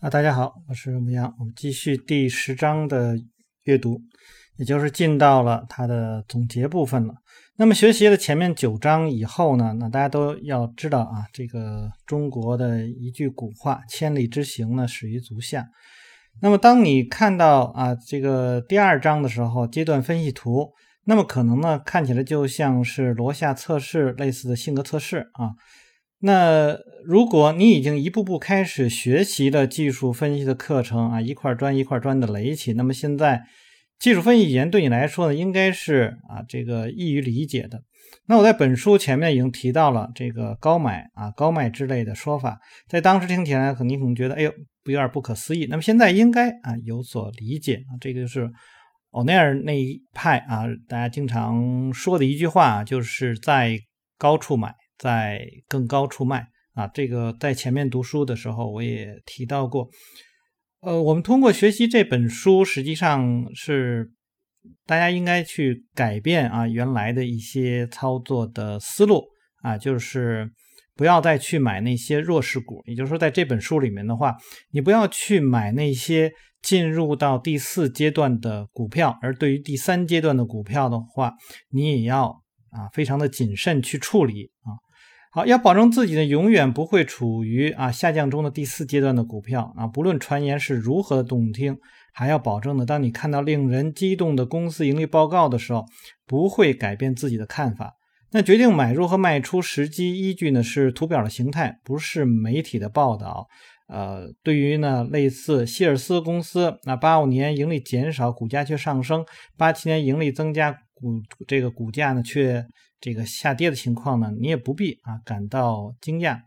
啊，大家好，我是牧羊，我们继续第十章的阅读，也就是进到了它的总结部分了。那么学习了前面九章以后呢，那大家都要知道啊，这个中国的一句古话“千里之行呢，始于足下”。那么当你看到啊这个第二章的时候，阶段分析图，那么可能呢看起来就像是罗夏测试类似的性格测试啊。那如果你已经一步步开始学习了技术分析的课程啊，一块砖一块砖的垒起，那么现在技术分析语言对你来说呢，应该是啊这个易于理解的。那我在本书前面已经提到了这个高买啊高卖之类的说法，在当时听起来可能你可能觉得哎呦不有点不可思议，那么现在应该啊有所理解啊，这个就是欧奈尔那一派啊大家经常说的一句话，就是在高处买。在更高处卖啊，这个在前面读书的时候我也提到过。呃，我们通过学习这本书，实际上是大家应该去改变啊原来的一些操作的思路啊，就是不要再去买那些弱势股。也就是说，在这本书里面的话，你不要去买那些进入到第四阶段的股票，而对于第三阶段的股票的话，你也要啊非常的谨慎去处理啊。好，要保证自己呢永远不会处于啊下降中的第四阶段的股票啊，不论传言是如何的动听，还要保证呢，当你看到令人激动的公司盈利报告的时候，不会改变自己的看法。那决定买入和卖出时机依据呢是图表的形态，不是媒体的报道。呃，对于呢类似希尔斯公司，那八五年盈利减少，股价却上升；八七年盈利增加，股这个股价呢却。这个下跌的情况呢，你也不必啊感到惊讶。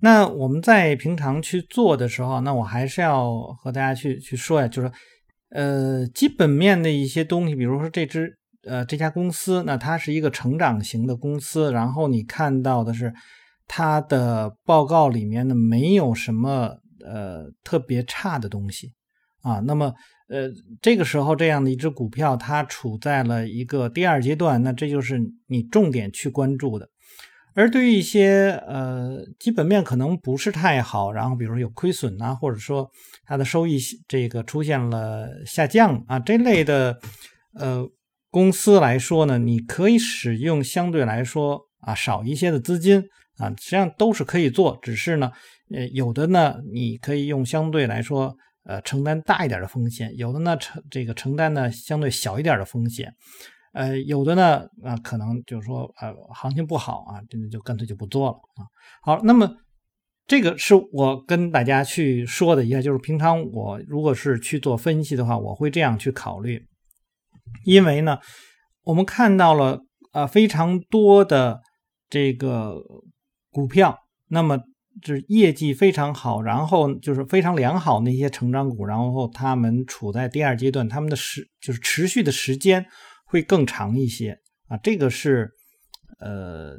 那我们在平常去做的时候，那我还是要和大家去去说呀，就是呃基本面的一些东西，比如说这只呃这家公司，那它是一个成长型的公司，然后你看到的是它的报告里面呢没有什么呃特别差的东西啊，那么。呃，这个时候这样的一只股票，它处在了一个第二阶段，那这就是你重点去关注的。而对于一些呃基本面可能不是太好，然后比如说有亏损啊，或者说它的收益这个出现了下降啊这类的呃公司来说呢，你可以使用相对来说啊少一些的资金啊，实际上都是可以做，只是呢，呃有的呢你可以用相对来说。呃，承担大一点的风险，有的呢承这个承担呢相对小一点的风险，呃，有的呢啊可能就是说呃行情不好啊，真的就干脆就不做了啊。好，那么这个是我跟大家去说的一下，就是平常我如果是去做分析的话，我会这样去考虑，因为呢，我们看到了啊非常多的这个股票，那么。就是业绩非常好，然后就是非常良好那些成长股，然后他们处在第二阶段，他们的时就是持续的时间会更长一些啊。这个是呃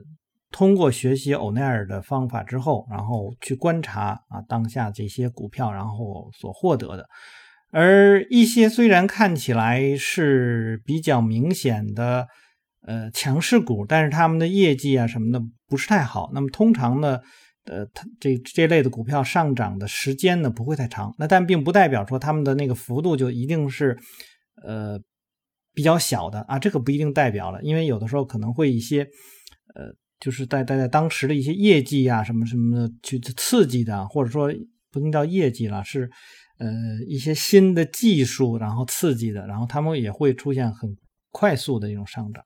通过学习欧奈尔的方法之后，然后去观察啊当下这些股票，然后所获得的。而一些虽然看起来是比较明显的呃强势股，但是他们的业绩啊什么的不是太好。那么通常呢？呃，它这这类的股票上涨的时间呢不会太长，那但并不代表说他们的那个幅度就一定是呃比较小的啊，这个不一定代表了，因为有的时候可能会一些呃，就是在在在当时的一些业绩啊什么什么的去刺激的，或者说不能叫业绩了，是呃一些新的技术然后刺激的，然后他们也会出现很快速的一种上涨。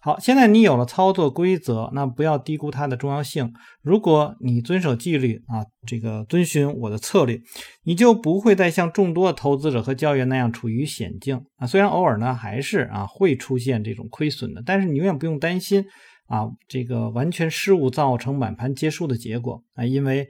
好，现在你有了操作规则，那不要低估它的重要性。如果你遵守纪律啊，这个遵循我的策略，你就不会再像众多投资者和交易员那样处于险境啊。虽然偶尔呢还是啊会出现这种亏损的，但是你永远不用担心啊这个完全失误造成满盘皆输的结果啊，因为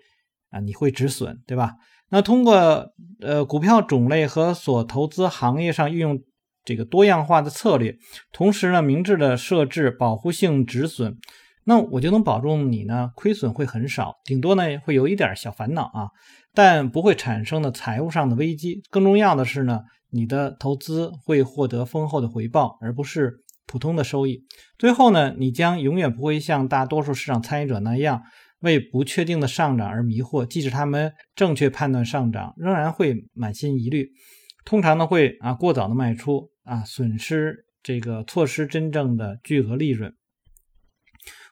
啊你会止损，对吧？那通过呃股票种类和所投资行业上运用。这个多样化的策略，同时呢，明智的设置保护性止损，那我就能保证你呢亏损会很少，顶多呢会有一点小烦恼啊，但不会产生的财务上的危机。更重要的是呢，你的投资会获得丰厚的回报，而不是普通的收益。最后呢，你将永远不会像大多数市场参与者那样为不确定的上涨而迷惑，即使他们正确判断上涨，仍然会满心疑虑。通常呢会啊过早的卖出啊，损失这个错失真正的巨额利润。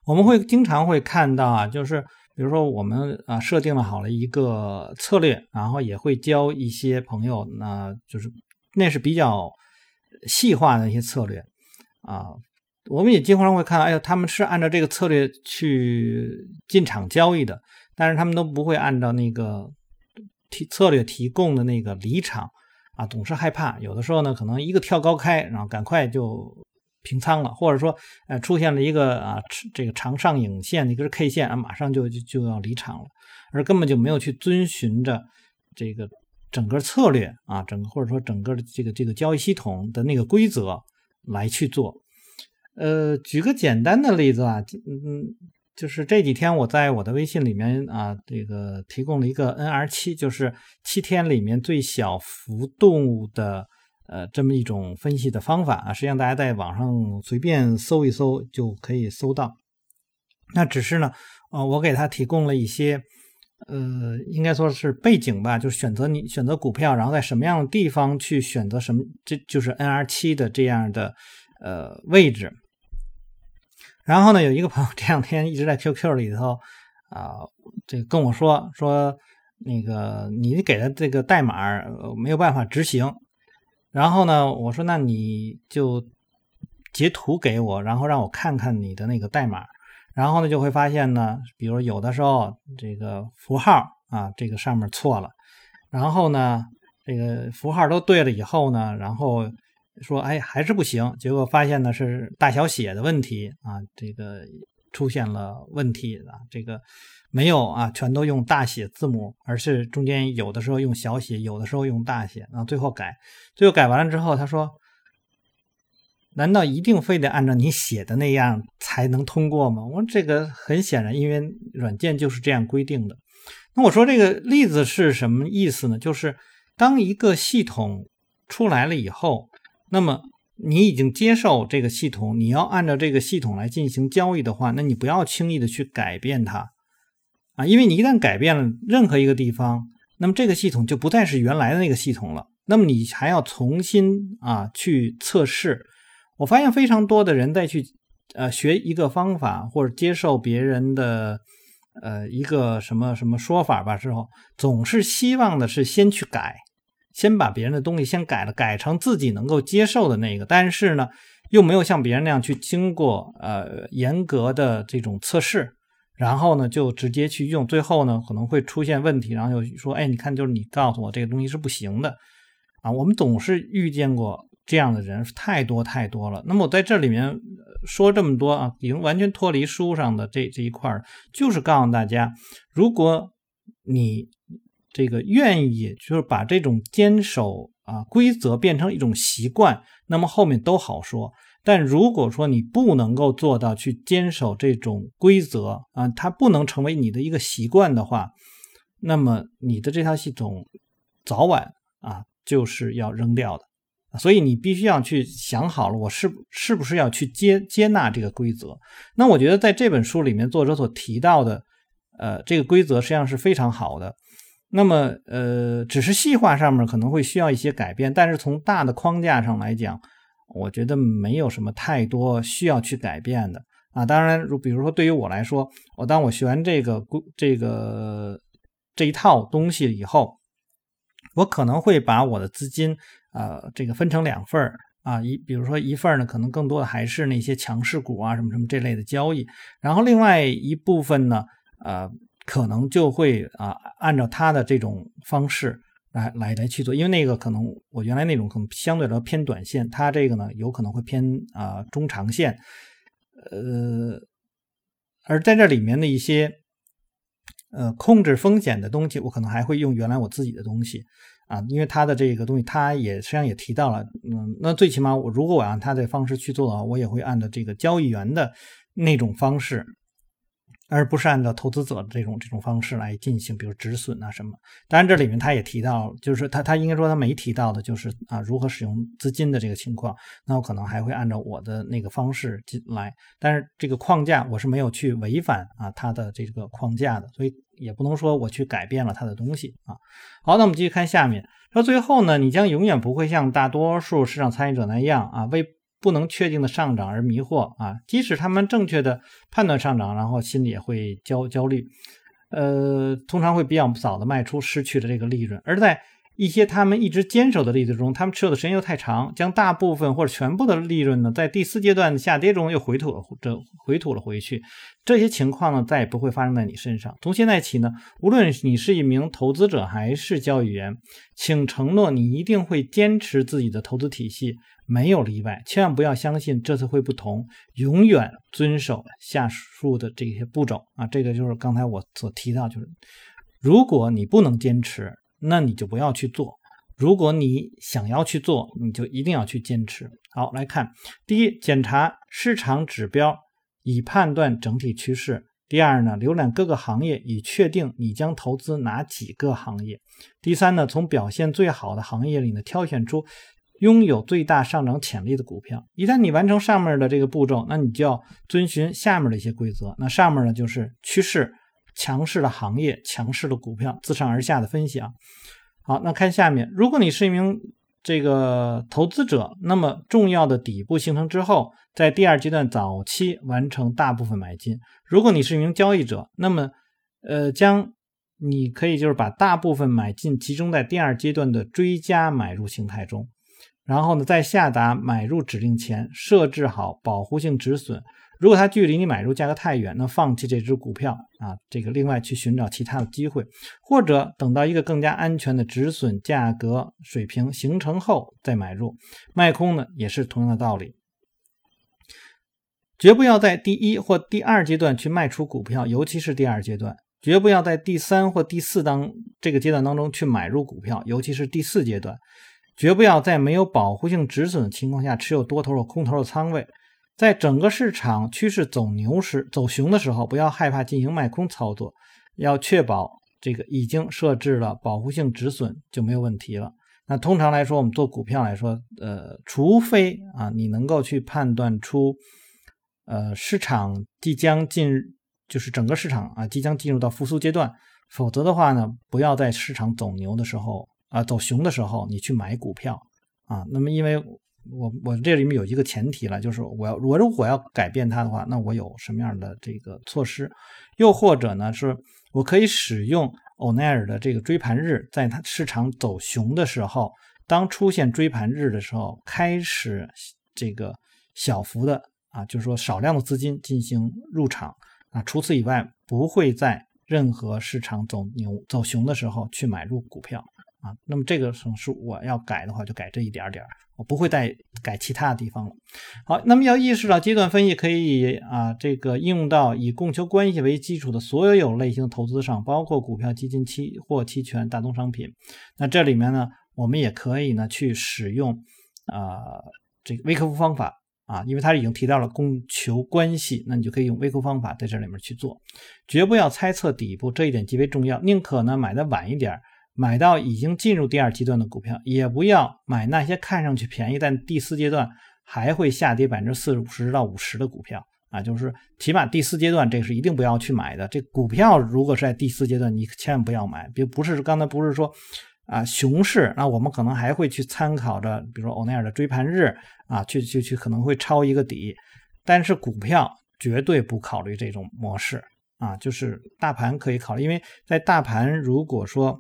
我们会经常会看到啊，就是比如说我们啊设定了好了一个策略，然后也会教一些朋友，那就是那是比较细化的一些策略啊。我们也经常会看到，哎呦，他们是按照这个策略去进场交易的，但是他们都不会按照那个提策略提供的那个离场啊，总是害怕。有的时候呢，可能一个跳高开，然后赶快就。平仓了，或者说，呃，出现了一个啊，这个长上影线的，一根 K 线啊，马上就就就要离场了，而根本就没有去遵循着这个整个策略啊，整个或者说整个的这个这个交易系统的那个规则来去做。呃，举个简单的例子啊，嗯，就是这几天我在我的微信里面啊，这个提供了一个 NR 七，就是七天里面最小浮动的。呃，这么一种分析的方法啊，实际上大家在网上随便搜一搜就可以搜到。那只是呢，呃，我给他提供了一些，呃，应该说是背景吧，就是选择你选择股票，然后在什么样的地方去选择什么，这就是 NR 七的这样的呃位置。然后呢，有一个朋友这两天一直在 QQ 里头啊，这跟我说说那个你给的这个代码没有办法执行。然后呢，我说那你就截图给我，然后让我看看你的那个代码。然后呢，就会发现呢，比如有的时候这个符号啊，这个上面错了。然后呢，这个符号都对了以后呢，然后说哎还是不行。结果发现呢是大小写的问题啊，这个出现了问题啊，这个。没有啊，全都用大写字母，而是中间有的时候用小写，有的时候用大写，然后最后改，最后改完了之后，他说：“难道一定非得按照你写的那样才能通过吗？”我说：“这个很显然，因为软件就是这样规定的。”那我说这个例子是什么意思呢？就是当一个系统出来了以后，那么你已经接受这个系统，你要按照这个系统来进行交易的话，那你不要轻易的去改变它。啊，因为你一旦改变了任何一个地方，那么这个系统就不再是原来的那个系统了。那么你还要重新啊去测试。我发现非常多的人在去呃学一个方法或者接受别人的呃一个什么什么说法吧之后，总是希望的是先去改，先把别人的东西先改了，改成自己能够接受的那个。但是呢，又没有像别人那样去经过呃严格的这种测试。然后呢，就直接去用，最后呢可能会出现问题，然后又说：“哎，你看，就是你告诉我这个东西是不行的啊。”我们总是遇见过这样的人，太多太多了。那么我在这里面说这么多啊，已经完全脱离书上的这这一块就是告诉大家，如果你这个愿意，就是把这种坚守啊规则变成一种习惯，那么后面都好说。但如果说你不能够做到去坚守这种规则啊，它不能成为你的一个习惯的话，那么你的这套系统早晚啊就是要扔掉的。所以你必须要去想好了，我是是不是要去接接纳这个规则？那我觉得在这本书里面，作者所提到的呃这个规则实际上是非常好的。那么呃，只是细化上面可能会需要一些改变，但是从大的框架上来讲。我觉得没有什么太多需要去改变的啊。当然，如比如说对于我来说，我当我学完这个这个这一套东西以后，我可能会把我的资金呃这个分成两份儿啊。一比如说一份呢，可能更多的还是那些强势股啊什么什么这类的交易，然后另外一部分呢，呃，可能就会啊按照他的这种方式。来来来去做，因为那个可能我原来那种可能相对来说偏短线，他这个呢有可能会偏啊中长线，呃，而在这里面的一些呃控制风险的东西，我可能还会用原来我自己的东西啊，因为他的这个东西，他也实际上也提到了，嗯，那最起码我如果我按他的方式去做的话，我也会按照这个交易员的那种方式而不是按照投资者的这种这种方式来进行，比如止损啊什么。当然，这里面他也提到，就是他他应该说他没提到的，就是啊如何使用资金的这个情况。那我可能还会按照我的那个方式进来，但是这个框架我是没有去违反啊他的这个框架的，所以也不能说我去改变了他的东西啊。好，那我们继续看下面，说最后呢，你将永远不会像大多数市场参与者那样啊为。不能确定的上涨而迷惑啊！即使他们正确的判断上涨，然后心里也会焦焦虑，呃，通常会比较早的卖出，失去了这个利润。而在一些他们一直坚守的例子中，他们持有的时间又太长，将大部分或者全部的利润呢，在第四阶段下跌中又回吐了这回吐了回去。这些情况呢，再也不会发生在你身上。从现在起呢，无论你是一名投资者还是交易员，请承诺你一定会坚持自己的投资体系，没有例外。千万不要相信这次会不同，永远遵守下述的这些步骤啊！这个就是刚才我所提到，就是如果你不能坚持。那你就不要去做。如果你想要去做，你就一定要去坚持。好，来看第一，检查市场指标以判断整体趋势；第二呢，浏览各个行业以确定你将投资哪几个行业；第三呢，从表现最好的行业里呢挑选出拥有最大上涨潜力的股票。一旦你完成上面的这个步骤，那你就要遵循下面的一些规则。那上面呢就是趋势。强势的行业，强势的股票，自上而下的分析啊。好，那看下面，如果你是一名这个投资者，那么重要的底部形成之后，在第二阶段早期完成大部分买进。如果你是一名交易者，那么呃，将你可以就是把大部分买进集中在第二阶段的追加买入形态中，然后呢，在下达买入指令前设置好保护性止损。如果它距离你买入价格太远，那放弃这只股票啊，这个另外去寻找其他的机会，或者等到一个更加安全的止损价格水平形成后再买入。卖空呢也是同样的道理，绝不要在第一或第二阶段去卖出股票，尤其是第二阶段；绝不要在第三或第四当这个阶段当中去买入股票，尤其是第四阶段；绝不要在没有保护性止损的情况下持有多头或空头的仓位。在整个市场趋势走牛时、走熊的时候，不要害怕进行卖空操作，要确保这个已经设置了保护性止损就没有问题了。那通常来说，我们做股票来说，呃，除非啊你能够去判断出，呃，市场即将进，就是整个市场啊即将进入到复苏阶段，否则的话呢，不要在市场走牛的时候啊走熊的时候你去买股票啊。那么因为。我我这里面有一个前提了，就是我要我如果要改变它的话，那我有什么样的这个措施？又或者呢，是我可以使用欧奈尔的这个追盘日，在它市场走熊的时候，当出现追盘日的时候，开始这个小幅的啊，就是说少量的资金进行入场啊。除此以外，不会在任何市场走牛走熊的时候去买入股票啊。那么这个是我要改的话，就改这一点点。我不会再改其他的地方了。好，那么要意识到阶段分析可以啊，这个应用到以供求关系为基础的所有类型的投资上，包括股票、基金、期货、期权、大宗商品。那这里面呢，我们也可以呢去使用啊这个微克夫方法啊，因为它已经提到了供求关系，那你就可以用微克夫方法在这里面去做。绝不要猜测底部，这一点极为重要。宁可呢买的晚一点。买到已经进入第二阶段的股票，也不要买那些看上去便宜但第四阶段还会下跌百分之四十五十到五十的股票啊！就是起码第四阶段这是一定不要去买的。这股票如果是在第四阶段，你千万不要买。别不是刚才不是说啊熊市，那我们可能还会去参考着，比如说欧奈尔的追盘日啊，去去去可能会抄一个底，但是股票绝对不考虑这种模式啊。就是大盘可以考虑，因为在大盘如果说。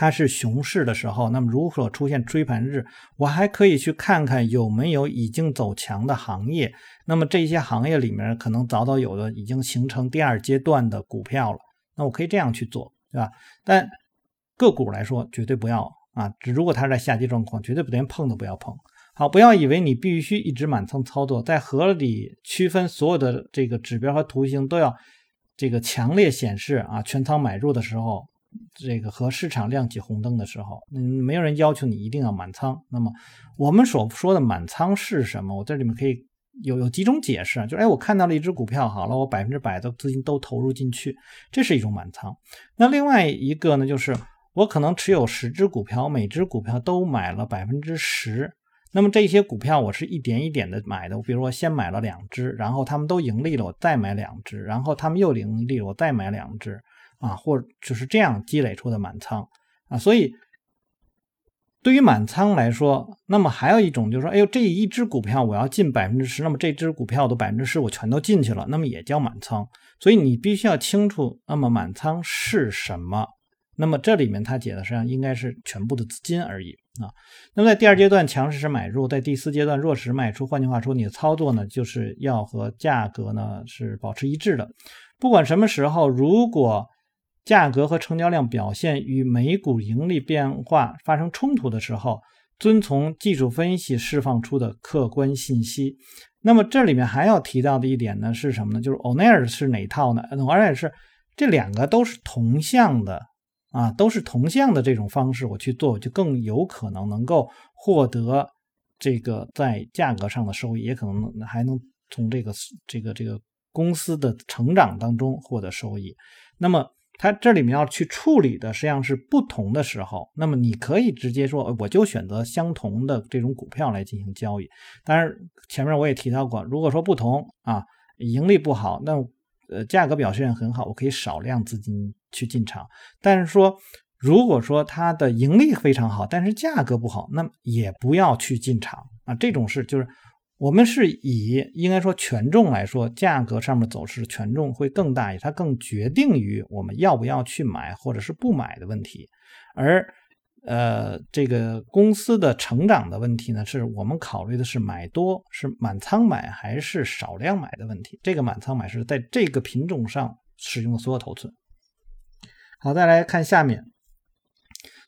它是熊市的时候，那么如果出现追盘日，我还可以去看看有没有已经走强的行业。那么这些行业里面可能早早有的已经形成第二阶段的股票了，那我可以这样去做，对吧？但个股来说，绝对不要啊！只如果它是在下跌状况，绝对不连碰都不要碰。好，不要以为你必须一直满仓操作，在合理区分所有的这个指标和图形都要这个强烈显示啊，全仓买入的时候。这个和市场亮起红灯的时候，嗯，没有人要求你一定要满仓。那么我们所说的满仓是什么？我这里面可以有有几种解释啊，就是哎，我看到了一只股票，好了，我百分之百的资金都投入进去，这是一种满仓。那另外一个呢，就是我可能持有十只股票，每只股票都买了百分之十。那么这些股票我是一点一点的买的，比如我先买了两只，然后他们都盈利了，我再买两只，然后他们又盈利了，我再买两只，啊，或者就是这样积累出的满仓啊。所以对于满仓来说，那么还有一种就是说，哎呦，这一只股票我要进百分之十，那么这只股票的百分之十我全都进去了，那么也叫满仓。所以你必须要清楚，那么满仓是什么。那么这里面它解的实际上应该是全部的资金而已啊。那么在第二阶段强势时买入，在第四阶段弱势卖出。换句话说，你的操作呢就是要和价格呢是保持一致的。不管什么时候，如果价格和成交量表现与每股盈利变化发生冲突的时候，遵从技术分析释放出的客观信息。那么这里面还要提到的一点呢是什么呢？就是欧奈尔是哪套呢？欧奈尔是这两个都是同向的。啊，都是同向的这种方式，我去做，就更有可能能够获得这个在价格上的收益，也可能还能从这个这个这个公司的成长当中获得收益。那么它这里面要去处理的实际上是不同的时候，那么你可以直接说，我就选择相同的这种股票来进行交易。当然前面我也提到过，如果说不同啊，盈利不好，那呃价格表现很好，我可以少量资金。去进场，但是说，如果说它的盈利非常好，但是价格不好，那也不要去进场啊。这种事就是我们是以应该说权重来说，价格上面走势权重会更大一，它更决定于我们要不要去买或者是不买的问题。而呃，这个公司的成长的问题呢，是我们考虑的是买多是满仓买还是少量买的问题。这个满仓买是在这个品种上使用的所有头寸。好，再来看下面。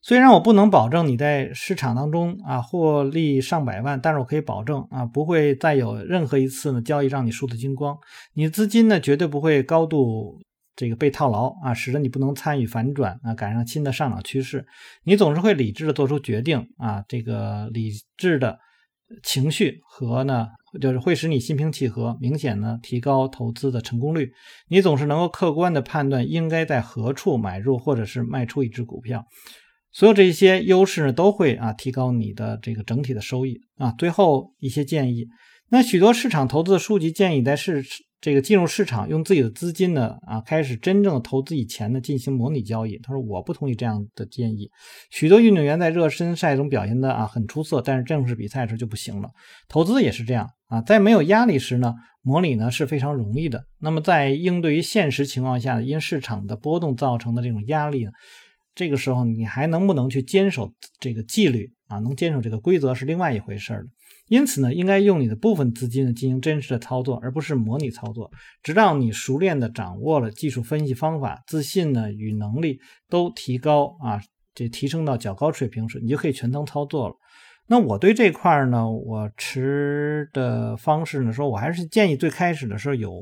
虽然我不能保证你在市场当中啊获利上百万，但是我可以保证啊不会再有任何一次呢交易让你输得精光。你资金呢绝对不会高度这个被套牢啊，使得你不能参与反转啊，赶上新的上涨趋势。你总是会理智的做出决定啊，这个理智的情绪和呢。就是会使你心平气和，明显呢提高投资的成功率。你总是能够客观的判断应该在何处买入或者是卖出一只股票，所有这些优势呢都会啊提高你的这个整体的收益啊。最后一些建议，那许多市场投资的书籍建议在市。这个进入市场用自己的资金呢啊，开始真正的投资以前呢进行模拟交易。他说我不同意这样的建议。许多运动员在热身赛中表现的啊很出色，但是正式比赛时就不行了。投资也是这样啊，在没有压力时呢，模拟呢是非常容易的。那么在应对于现实情况下，因市场的波动造成的这种压力呢，这个时候你还能不能去坚守这个纪律啊？能坚守这个规则是另外一回事了。因此呢，应该用你的部分资金呢进行真实的操作，而不是模拟操作。直到你熟练的掌握了技术分析方法，自信呢与能力都提高啊，这提升到较高水平时，你就可以全仓操作了。那我对这块儿呢，我持的方式呢，说我还是建议最开始的时候有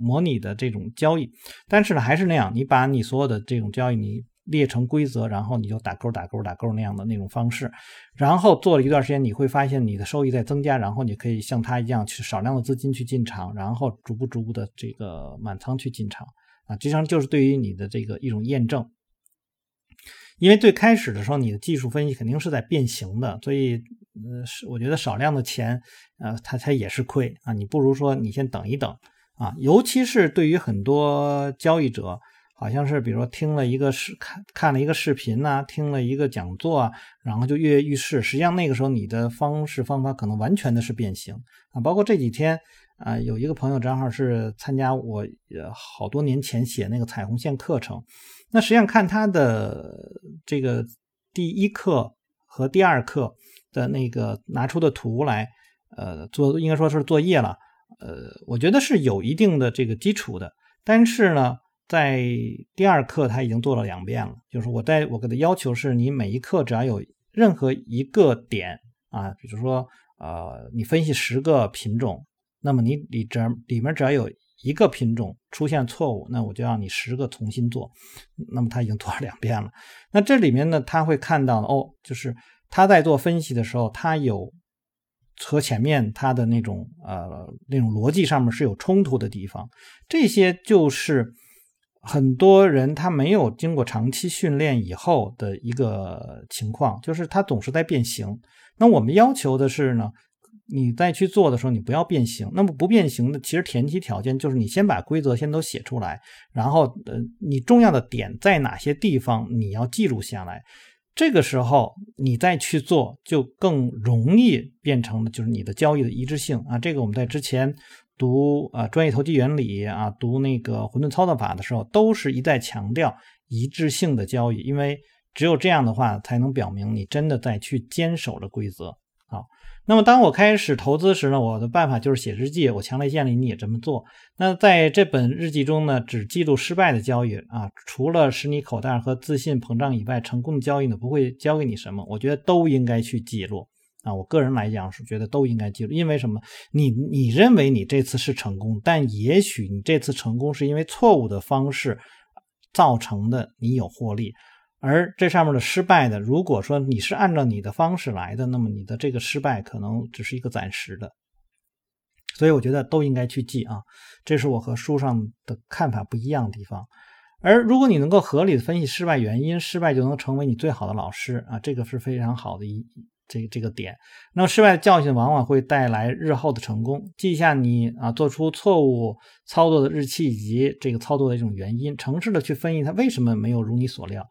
模拟的这种交易，但是呢，还是那样，你把你所有的这种交易你。列成规则，然后你就打勾打勾打勾那样的那种方式，然后做了一段时间，你会发现你的收益在增加，然后你可以像他一样去少量的资金去进场，然后逐步逐步的这个满仓去进场啊，实际上就是对于你的这个一种验证。因为最开始的时候，你的技术分析肯定是在变形的，所以呃，是我觉得少量的钱，呃，它它也是亏啊，你不如说你先等一等啊，尤其是对于很多交易者。好像是，比如说听了一个视看看了一个视频呐，听了一个讲座啊，然后就跃跃欲试。实际上那个时候你的方式方法可能完全的是变形啊。包括这几天啊，有一个朋友正好是参加我呃好多年前写那个彩虹线课程，那实际上看他的这个第一课和第二课的那个拿出的图来，呃，做应该说是作业了，呃，我觉得是有一定的这个基础的，但是呢。在第二课他已经做了两遍了，就是我在我给的要求是你每一课只要有任何一个点啊，比如说呃你分析十个品种，那么你里这里面只要有一个品种出现错误，那我就让你十个重新做。那么他已经做了两遍了，那这里面呢他会看到哦，就是他在做分析的时候，他有和前面他的那种呃那种逻辑上面是有冲突的地方，这些就是很多人他没有经过长期训练以后的一个情况，就是他总是在变形。那我们要求的是呢，你再去做的时候，你不要变形。那么不变形的，其实前提条件就是你先把规则先都写出来，然后呃，你重要的点在哪些地方你要记录下来。这个时候你再去做，就更容易变成了就是你的交易的一致性啊。这个我们在之前读啊专业投机原理啊，读那个混沌操作法的时候，都是一再强调一致性的交易，因为只有这样的话，才能表明你真的在去坚守着规则。好。那么，当我开始投资时呢，我的办法就是写日记。我强烈建议你也这么做。那在这本日记中呢，只记录失败的交易啊，除了使你口袋和自信膨胀以外，成功的交易呢不会教给你什么。我觉得都应该去记录啊。我个人来讲是觉得都应该记录，因为什么？你你认为你这次是成功，但也许你这次成功是因为错误的方式造成的，你有获利。而这上面的失败的，如果说你是按照你的方式来的，那么你的这个失败可能只是一个暂时的。所以我觉得都应该去记啊，这是我和书上的看法不一样的地方。而如果你能够合理的分析失败原因，失败就能成为你最好的老师啊，这个是非常好的一这这个点。那么失败的教训往往会带来日后的成功。记下你啊做出错误操作的日期以及这个操作的一种原因，诚实的去分析它为什么没有如你所料。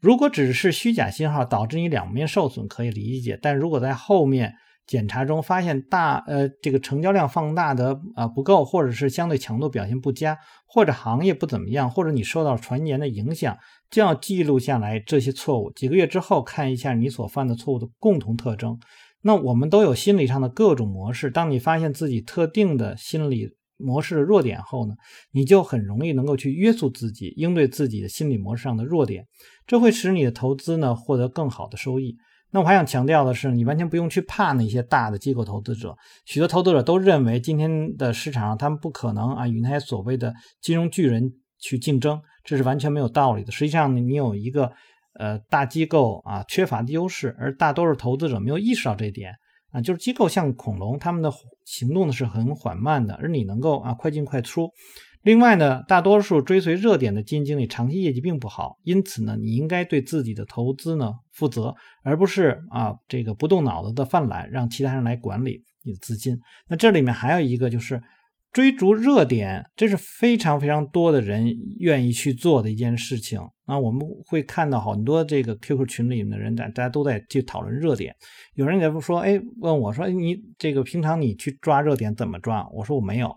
如果只是虚假信号导致你两面受损，可以理解；但如果在后面检查中发现大呃这个成交量放大的啊不够，或者是相对强度表现不佳，或者行业不怎么样，或者你受到传言的影响，就要记录下来这些错误。几个月之后看一下你所犯的错误的共同特征。那我们都有心理上的各种模式，当你发现自己特定的心理。模式的弱点后呢，你就很容易能够去约束自己，应对自己的心理模式上的弱点，这会使你的投资呢获得更好的收益。那我还想强调的是，你完全不用去怕那些大的机构投资者。许多投资者都认为今天的市场上他们不可能啊与那些所谓的金融巨人去竞争，这是完全没有道理的。实际上呢，你有一个呃大机构啊缺乏的优势，而大多数投资者没有意识到这一点。啊，就是机构像恐龙，他们的行动呢是很缓慢的，而你能够啊快进快出。另外呢，大多数追随热点的基金经理长期业绩并不好，因此呢，你应该对自己的投资呢负责，而不是啊这个不动脑子的犯懒，让其他人来管理你的资金。那这里面还有一个就是。追逐热点，这是非常非常多的人愿意去做的一件事情那！我们会看到很多这个 QQ 群里面的人，大大家都在去讨论热点。有人也说，哎，问我说，你这个平常你去抓热点怎么抓？我说我没有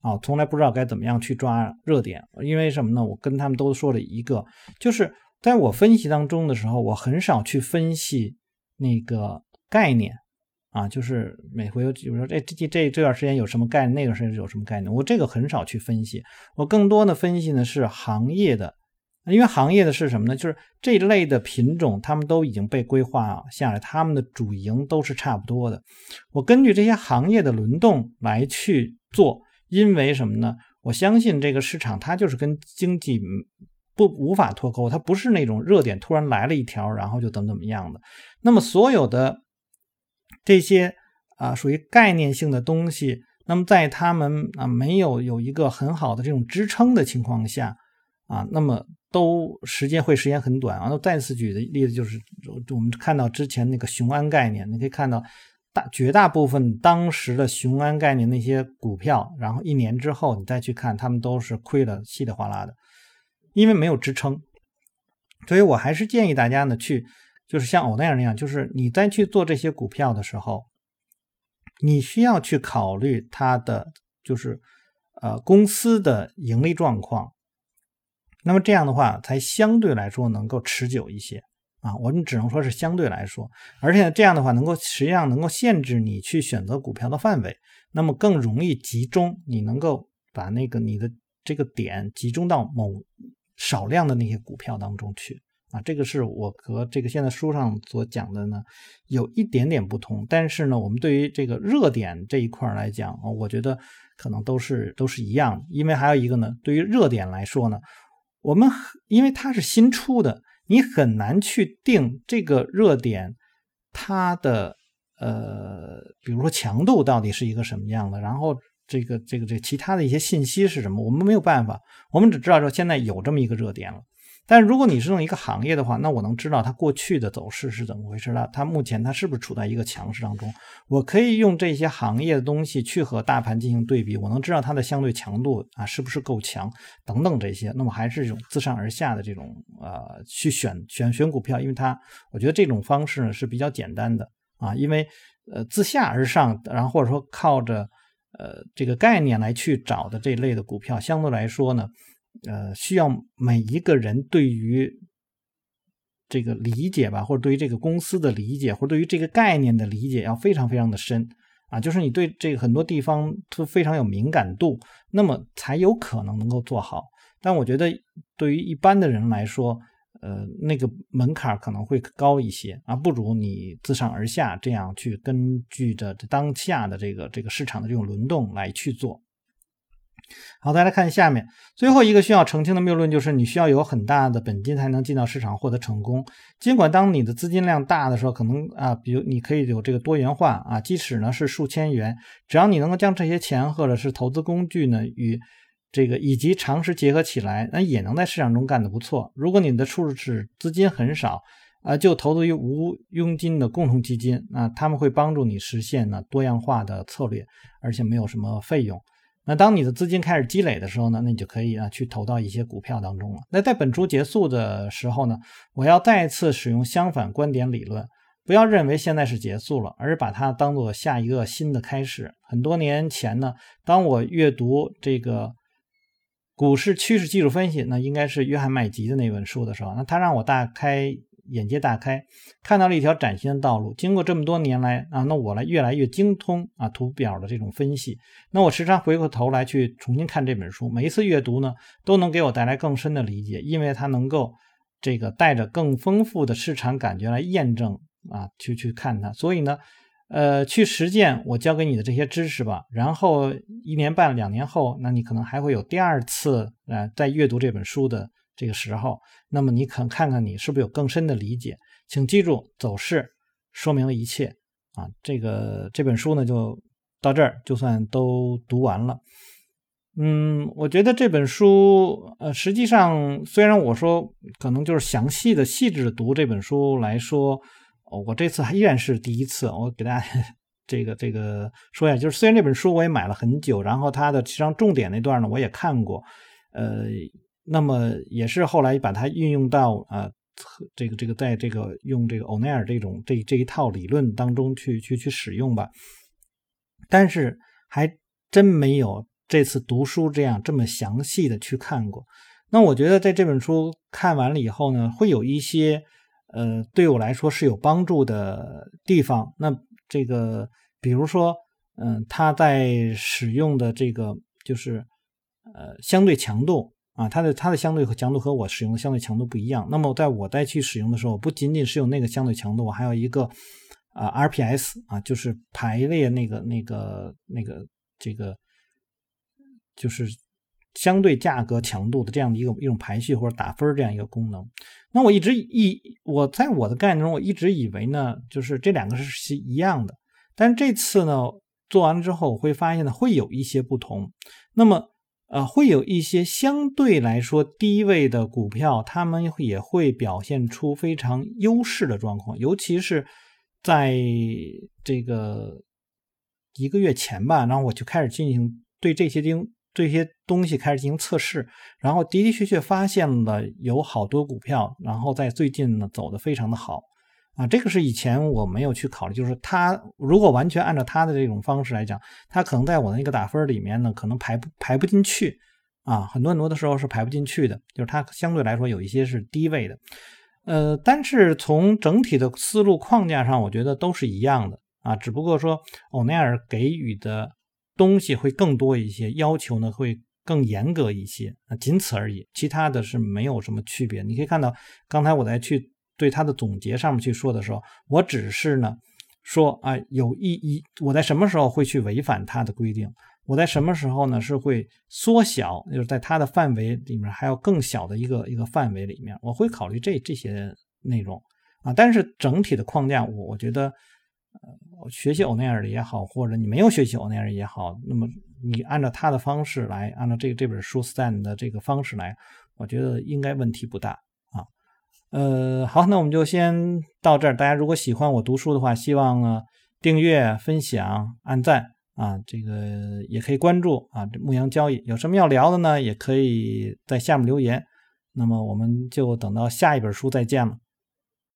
啊，从来不知道该怎么样去抓热点。因为什么呢？我跟他们都说了一个，就是在我分析当中的时候，我很少去分析那个概念。啊，就是每回比如说，这这这这段时间有什么概念，那段时间有什么概念，我这个很少去分析。我更多的分析呢是行业的，因为行业的是什么呢？就是这一类的品种，他们都已经被规划下来，他们的主营都是差不多的。我根据这些行业的轮动来去做，因为什么呢？我相信这个市场它就是跟经济不无法脱钩，它不是那种热点突然来了一条，然后就怎么怎么样的。那么所有的。这些啊属于概念性的东西，那么在他们啊没有有一个很好的这种支撑的情况下啊，那么都时间会时间很短啊。那再次举的例子就是，我们看到之前那个雄安概念，你可以看到大绝大部分当时的雄安概念那些股票，然后一年之后你再去看，他们都是亏的稀里哗啦的，因为没有支撑。所以我还是建议大家呢去。就是像欧奈尔那样，就是你在去做这些股票的时候，你需要去考虑它的就是呃公司的盈利状况，那么这样的话才相对来说能够持久一些啊。我们只能说是相对来说，而且这样的话能够实际上能够限制你去选择股票的范围，那么更容易集中，你能够把那个你的这个点集中到某少量的那些股票当中去。啊，这个是我和这个现在书上所讲的呢，有一点点不同。但是呢，我们对于这个热点这一块来讲，我觉得可能都是都是一样。因为还有一个呢，对于热点来说呢，我们因为它是新出的，你很难去定这个热点它的呃，比如说强度到底是一个什么样的，然后这个这个这其他的一些信息是什么，我们没有办法，我们只知道说现在有这么一个热点了。但如果你是用一个行业的话，那我能知道它过去的走势是怎么回事了，它目前它是不是处在一个强势当中？我可以用这些行业的东西去和大盘进行对比，我能知道它的相对强度啊是不是够强等等这些。那么还是这种自上而下的这种呃去选选选股票，因为它我觉得这种方式呢是比较简单的啊，因为呃自下而上，然后或者说靠着呃这个概念来去找的这类的股票，相对来说呢。呃，需要每一个人对于这个理解吧，或者对于这个公司的理解，或者对于这个概念的理解，要非常非常的深啊。就是你对这个很多地方都非常有敏感度，那么才有可能能够做好。但我觉得对于一般的人来说，呃，那个门槛可能会高一些啊，不如你自上而下这样去根据着当下的这个这个市场的这种轮动来去做。好，再来看下面最后一个需要澄清的谬论，就是你需要有很大的本金才能进到市场获得成功。尽管当你的资金量大的时候，可能啊，比如你可以有这个多元化啊，即使呢是数千元，只要你能够将这些钱或者是投资工具呢与这个以及常识结合起来，那也能在市场中干得不错。如果你的初始资金很少啊，就投资于无佣金的共同基金啊，他们会帮助你实现呢多样化的策略，而且没有什么费用。那当你的资金开始积累的时候呢，那你就可以啊去投到一些股票当中了。那在本周结束的时候呢，我要再次使用相反观点理论，不要认为现在是结束了，而是把它当做下一个新的开始。很多年前呢，当我阅读这个股市趋势技术分析，那应该是约翰麦吉的那本书的时候，那他让我大开。眼界大开，看到了一条崭新的道路。经过这么多年来啊，那我来越来越精通啊图表的这种分析。那我时常回过头来去重新看这本书，每一次阅读呢，都能给我带来更深的理解，因为它能够这个带着更丰富的市场感觉来验证啊，去去看它。所以呢，呃，去实践我教给你的这些知识吧。然后一年半、两年后，那你可能还会有第二次啊，在阅读这本书的。这个时候，那么你可看看你是不是有更深的理解？请记住，走势说明了一切啊！这个这本书呢，就到这儿，就算都读完了。嗯，我觉得这本书，呃，实际上虽然我说可能就是详细的、细致的读这本书来说，我这次还依然是第一次。我给大家 这个这个说一下，就是虽然这本书我也买了很久，然后它的实际上重点那段呢我也看过，呃。那么也是后来把它运用到啊，这个这个在这个用这个欧奈尔这种这这一套理论当中去去去使用吧，但是还真没有这次读书这样这么详细的去看过。那我觉得在这本书看完了以后呢，会有一些呃对我来说是有帮助的地方。那这个比如说，嗯，他在使用的这个就是呃相对强度。啊，它的它的相对强度和我使用的相对强度不一样。那么在我再去使用的时候，不仅仅是有那个相对强度，我还有一个啊 RPS 啊，就是排列那个那个那个这个就是相对价格强度的这样的一个一种排序或者打分这样一个功能。那我一直以我在我的概念中，我一直以为呢，就是这两个是是一样的。但是这次呢，做完了之后，我会发现呢，会有一些不同。那么。呃，会有一些相对来说低位的股票，他们也会表现出非常优势的状况，尤其是在这个一个月前吧，然后我就开始进行对这些丁这些东西开始进行测试，然后的的确确发现了有好多股票，然后在最近呢走的非常的好。啊，这个是以前我没有去考虑，就是他如果完全按照他的这种方式来讲，他可能在我的那个打分里面呢，可能排不排不进去啊，很多很多的时候是排不进去的，就是它相对来说有一些是低位的，呃，但是从整体的思路框架上，我觉得都是一样的啊，只不过说欧奈尔给予的东西会更多一些，要求呢会更严格一些，仅此而已，其他的是没有什么区别。你可以看到，刚才我在去。对他的总结上面去说的时候，我只是呢说啊，有意义。我在什么时候会去违反他的规定？我在什么时候呢是会缩小，就是在他的范围里面还有更小的一个一个范围里面，我会考虑这这些内容啊。但是整体的框架，我我觉得呃学习欧奈尔的也好，或者你没有学习欧奈尔也好，那么你按照他的方式来，按照这这本书 Stand 的这个方式来，我觉得应该问题不大。呃，好，那我们就先到这儿。大家如果喜欢我读书的话，希望呢订阅、分享、按赞。啊，这个也可以关注啊，牧羊交易有什么要聊的呢？也可以在下面留言。那么我们就等到下一本书再见了。